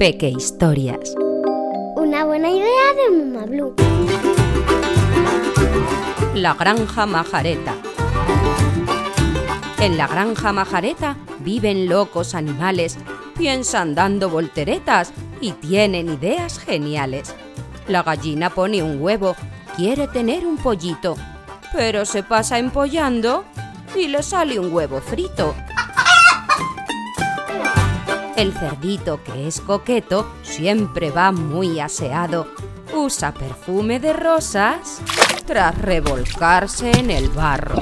Peque Historias. Una buena idea de Muma Blue. La granja majareta. En la granja majareta viven locos animales, piensan dando volteretas y tienen ideas geniales. La gallina pone un huevo, quiere tener un pollito, pero se pasa empollando y le sale un huevo frito. El cerdito, que es coqueto, siempre va muy aseado. Usa perfume de rosas tras revolcarse en el barro.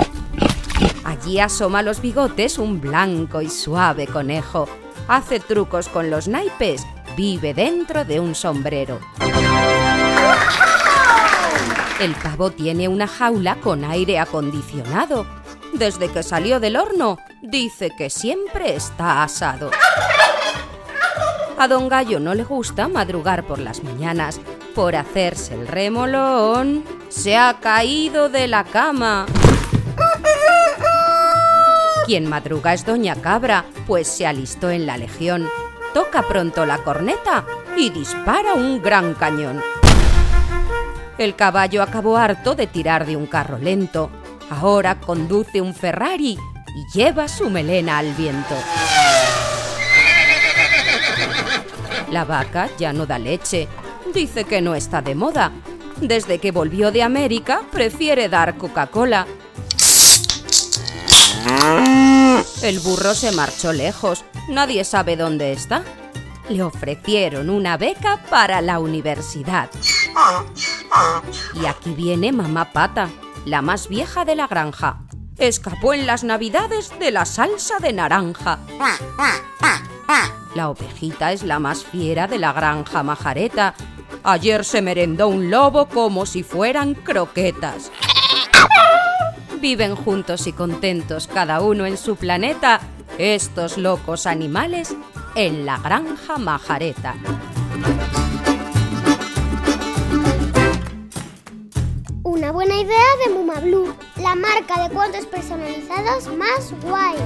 Allí asoma los bigotes un blanco y suave conejo. Hace trucos con los naipes, vive dentro de un sombrero. El pavo tiene una jaula con aire acondicionado. Desde que salió del horno, dice que siempre está asado. A don Gallo no le gusta madrugar por las mañanas. Por hacerse el remolón, se ha caído de la cama. Quien madruga es doña Cabra, pues se alistó en la legión. Toca pronto la corneta y dispara un gran cañón. El caballo acabó harto de tirar de un carro lento. Ahora conduce un Ferrari y lleva su melena al viento. La vaca ya no da leche. Dice que no está de moda. Desde que volvió de América, prefiere dar Coca-Cola. El burro se marchó lejos. Nadie sabe dónde está. Le ofrecieron una beca para la universidad. Y aquí viene mamá pata, la más vieja de la granja. Escapó en las navidades de la salsa de naranja. La ovejita es la más fiera de la granja majareta. Ayer se merendó un lobo como si fueran croquetas. Viven juntos y contentos cada uno en su planeta, estos locos animales en la granja majareta. Una buena idea de Muma Blue, la marca de cuentos personalizados más guay.